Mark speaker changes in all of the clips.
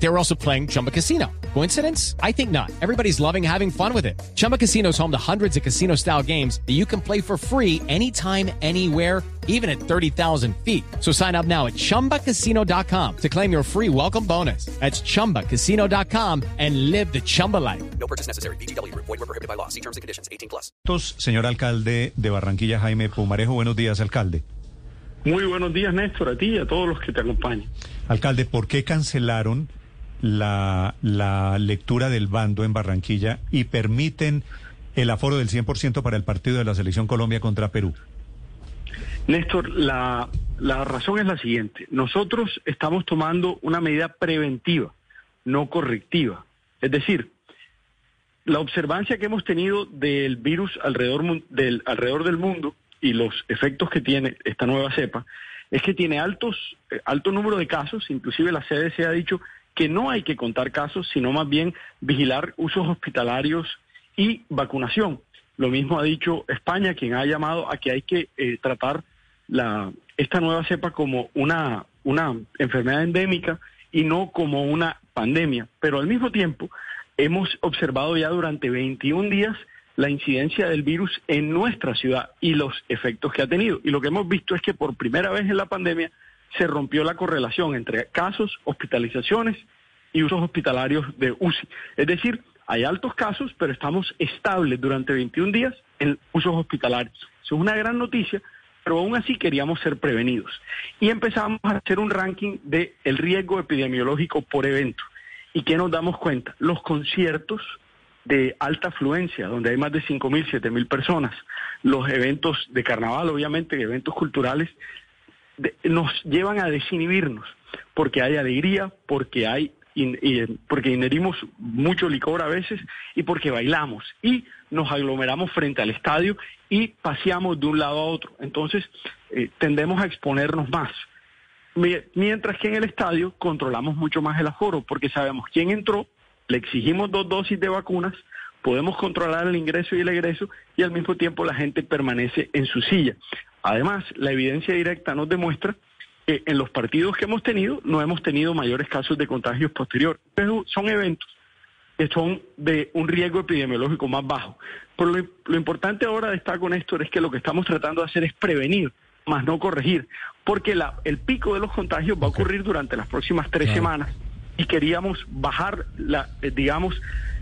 Speaker 1: They were also playing Chumba Casino. Coincidence? I think not. Everybody's loving having fun with it. Chumba Casino is home to hundreds of casino style games that you can play for free anytime, anywhere, even at 30,000 feet. So sign up now at chumbacasino.com to claim your free welcome bonus. That's chumbacasino.com and live the Chumba life.
Speaker 2: No purchase necessary. BGW. Void were prohibited by law. See terms and conditions. 18 plus.
Speaker 3: Señor alcalde de Barranquilla, Jaime Pumarejo, buenos días, alcalde.
Speaker 4: Muy buenos días, Néstor, a ti y a todos los que te acompañan.
Speaker 3: Alcalde, ¿por qué cancelaron la, la lectura del bando en Barranquilla y permiten el aforo del 100% para el partido de la Selección Colombia contra Perú?
Speaker 4: Néstor, la, la razón es la siguiente. Nosotros estamos tomando una medida preventiva, no correctiva. Es decir, la observancia que hemos tenido del virus alrededor del, alrededor del mundo y los efectos que tiene esta nueva cepa es que tiene altos, eh, alto número de casos, inclusive la CDC ha dicho que no hay que contar casos, sino más bien vigilar usos hospitalarios y vacunación. Lo mismo ha dicho España, quien ha llamado a que hay que eh, tratar la, esta nueva cepa como una, una enfermedad endémica y no como una pandemia. Pero al mismo tiempo, hemos observado ya durante 21 días la incidencia del virus en nuestra ciudad y los efectos que ha tenido. Y lo que hemos visto es que por primera vez en la pandemia se rompió la correlación entre casos, hospitalizaciones y usos hospitalarios de UCI. Es decir, hay altos casos, pero estamos estables durante 21 días en usos hospitalarios. Eso es una gran noticia, pero aún así queríamos ser prevenidos. Y empezamos a hacer un ranking del el riesgo epidemiológico por evento. ¿Y qué nos damos cuenta? Los conciertos de alta afluencia, donde hay más de 5.000, 7.000 personas, los eventos de carnaval, obviamente, eventos culturales, nos llevan a desinhibirnos, porque hay alegría, porque hay porque inherimos mucho licor a veces y porque bailamos y nos aglomeramos frente al estadio y paseamos de un lado a otro. Entonces eh, tendemos a exponernos más. Mientras que en el estadio controlamos mucho más el aforo porque sabemos quién entró, le exigimos dos dosis de vacunas, podemos controlar el ingreso y el egreso y al mismo tiempo la gente permanece en su silla. Además, la evidencia directa nos demuestra que en los partidos que hemos tenido no hemos tenido mayores casos de contagios posterior. Pero son eventos que son de un riesgo epidemiológico más bajo. Pero lo, lo importante ahora de estar con esto es que lo que estamos tratando de hacer es prevenir más no corregir, porque la, el pico de los contagios va a ocurrir durante las próximas tres semanas y queríamos bajar, la, eh, digamos,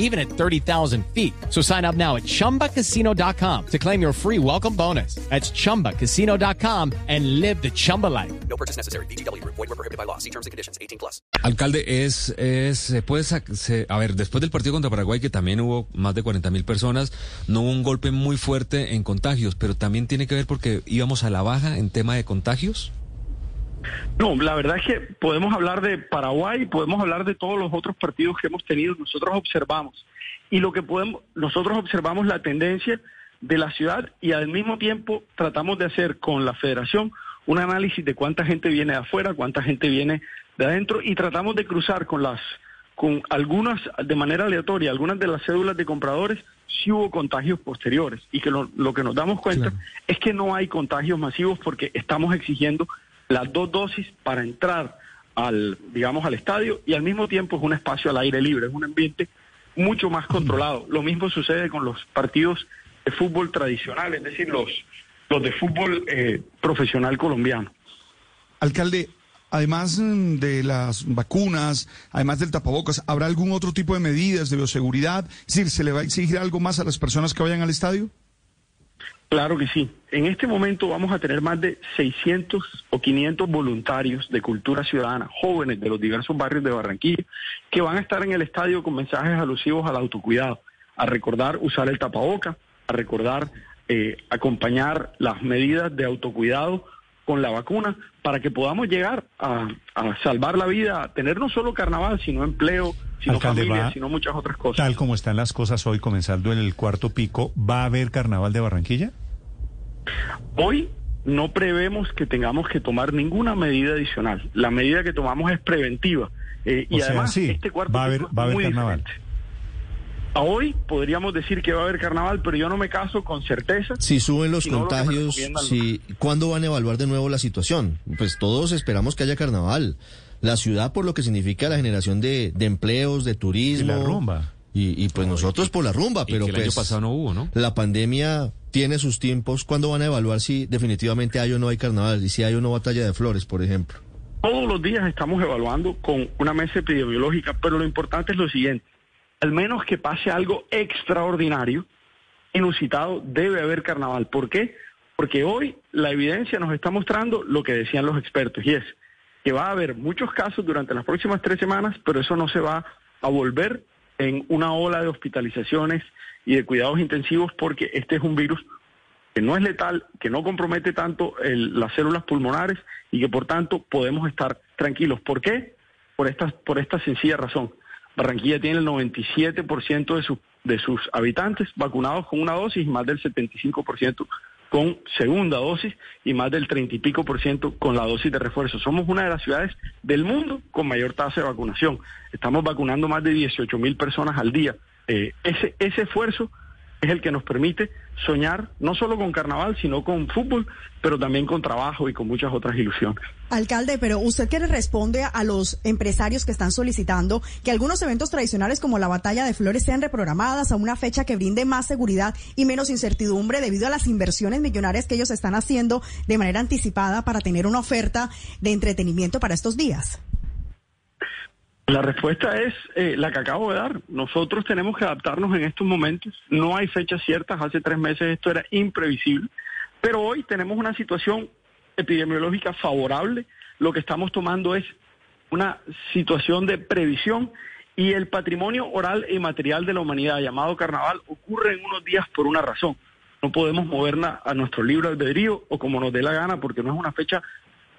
Speaker 1: even at 30,000 feet. So sign up now at chumbacasino.com to claim your free welcome bonus. That's chumbacasino.com and live the Chumba life.
Speaker 2: No purchase necessary. BGW. Void were prohibited by law. See terms and conditions. 18 plus.
Speaker 5: Alcalde, es, es, se puede, se, a ver, después del partido contra Paraguay, que también hubo más de 40 mil personas, no hubo un golpe muy fuerte en contagios, pero también tiene que ver porque íbamos a la baja en tema de contagios.
Speaker 4: No, la verdad es que podemos hablar de Paraguay, podemos hablar de todos los otros partidos que hemos tenido. Nosotros observamos y lo que podemos, nosotros observamos la tendencia de la ciudad y al mismo tiempo tratamos de hacer con la Federación un análisis de cuánta gente viene de afuera, cuánta gente viene de adentro y tratamos de cruzar con las con algunas de manera aleatoria, algunas de las cédulas de compradores si hubo contagios posteriores y que lo, que nos damos cuenta es que no hay contagios masivos porque estamos exigiendo las dos dosis para entrar al, digamos, al estadio y al mismo tiempo es un espacio al aire libre, es un ambiente mucho más controlado. Lo mismo sucede con los partidos de fútbol tradicional, es decir, los, los de fútbol eh, profesional colombiano.
Speaker 6: Alcalde, además mm, de las vacunas, además del tapabocas, ¿habrá algún otro tipo de medidas de bioseguridad? Es decir, ¿se le va a exigir algo más a las personas que vayan al estadio?
Speaker 4: Claro que sí. En este momento vamos a tener más de 600 o 500 voluntarios de cultura ciudadana, jóvenes de los diversos barrios de Barranquilla, que van a estar en el estadio con mensajes alusivos al autocuidado, a recordar usar el tapaboca, a recordar eh, acompañar las medidas de autocuidado con la vacuna para que podamos llegar a, a salvar la vida, a tener no solo carnaval, sino empleo, sino
Speaker 3: Alcalde,
Speaker 4: familia,
Speaker 3: va-
Speaker 4: sino muchas otras cosas.
Speaker 3: Tal como están las cosas hoy, comenzando en el cuarto pico, ¿va a haber carnaval de Barranquilla?
Speaker 4: Hoy no prevemos que tengamos que tomar ninguna medida adicional. La medida que tomamos es preventiva. Eh, y
Speaker 3: sea,
Speaker 4: además,
Speaker 3: sí,
Speaker 4: este cuarto
Speaker 3: va a haber-
Speaker 4: pico es
Speaker 3: va a haber
Speaker 4: muy
Speaker 3: carnaval.
Speaker 4: diferente. A hoy podríamos decir que va a haber carnaval, pero yo no me caso con certeza.
Speaker 7: Si suben los
Speaker 4: lo
Speaker 7: contagios, si, ¿cuándo van a evaluar de nuevo la situación? Pues todos esperamos que haya carnaval. La ciudad por lo que significa la generación de, de empleos, de turismo.
Speaker 3: Y la rumba.
Speaker 7: Y, y, pues nosotros por la rumba, pero
Speaker 5: que el año
Speaker 7: pues
Speaker 5: pasado no hubo, ¿no?
Speaker 7: la pandemia tiene sus tiempos. ¿Cuándo van a evaluar si definitivamente hay o no hay carnaval? Y si hay o no batalla de flores, por ejemplo.
Speaker 4: Todos los días estamos evaluando con una mesa epidemiológica, pero lo importante es lo siguiente. Al menos que pase algo extraordinario, inusitado, debe haber carnaval. ¿Por qué? Porque hoy la evidencia nos está mostrando lo que decían los expertos, y es que va a haber muchos casos durante las próximas tres semanas, pero eso no se va a volver en una ola de hospitalizaciones y de cuidados intensivos porque este es un virus que no es letal, que no compromete tanto las células pulmonares y que por tanto podemos estar tranquilos. ¿Por qué? Por esta, por esta sencilla razón. Barranquilla tiene el 97% de, sus de sus habitantes vacunados con una dosis más del 75% con segunda dosis y más del 30 y pico por ciento con la dosis de refuerzo. Somos una de las ciudades del mundo con mayor tasa de vacunación. Estamos vacunando más de 18 mil personas al día. Eh, ese, ese esfuerzo es el que nos permite soñar no solo con carnaval, sino con fútbol, pero también con trabajo y con muchas otras ilusiones.
Speaker 8: Alcalde, pero usted qué le responde a los empresarios que están solicitando que algunos eventos tradicionales como la batalla de flores sean reprogramadas a una fecha que brinde más seguridad y menos incertidumbre debido a las inversiones millonarias que ellos están haciendo de manera anticipada para tener una oferta de entretenimiento para estos días?
Speaker 4: La respuesta es eh, la que acabo de dar. Nosotros tenemos que adaptarnos en estos momentos. No hay fechas ciertas. Hace tres meses esto era imprevisible. Pero hoy tenemos una situación epidemiológica favorable. Lo que estamos tomando es una situación de previsión y el patrimonio oral e inmaterial de la humanidad llamado carnaval ocurre en unos días por una razón. No podemos movernos a nuestro libre albedrío o como nos dé la gana porque no es una fecha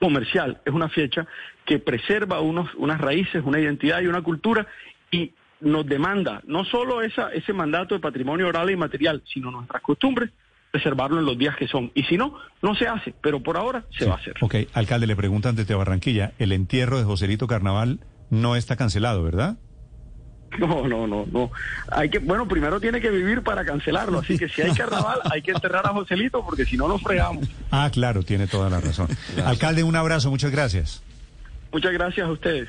Speaker 4: comercial, es una fecha que preserva unos, unas raíces, una identidad y una cultura y nos demanda no solo esa, ese mandato de patrimonio oral e inmaterial, sino nuestras costumbres, preservarlo en los días que son. Y si no, no se hace, pero por ahora se va a hacer.
Speaker 3: Ok, alcalde, le preguntan desde Barranquilla, el entierro de Joselito Carnaval no está cancelado, ¿verdad?
Speaker 4: No, no, no, no. Hay que, bueno, primero tiene que vivir para cancelarlo, así que si hay carnaval hay que enterrar a Joselito porque si no nos fregamos.
Speaker 3: Ah, claro, tiene toda la razón. Alcalde, un abrazo, muchas gracias.
Speaker 4: Muchas gracias a ustedes.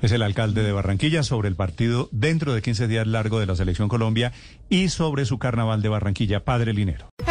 Speaker 3: Es el alcalde de Barranquilla sobre el partido dentro de 15 días largo de la Selección Colombia y sobre su carnaval de Barranquilla, Padre Linero.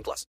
Speaker 2: 18 plus.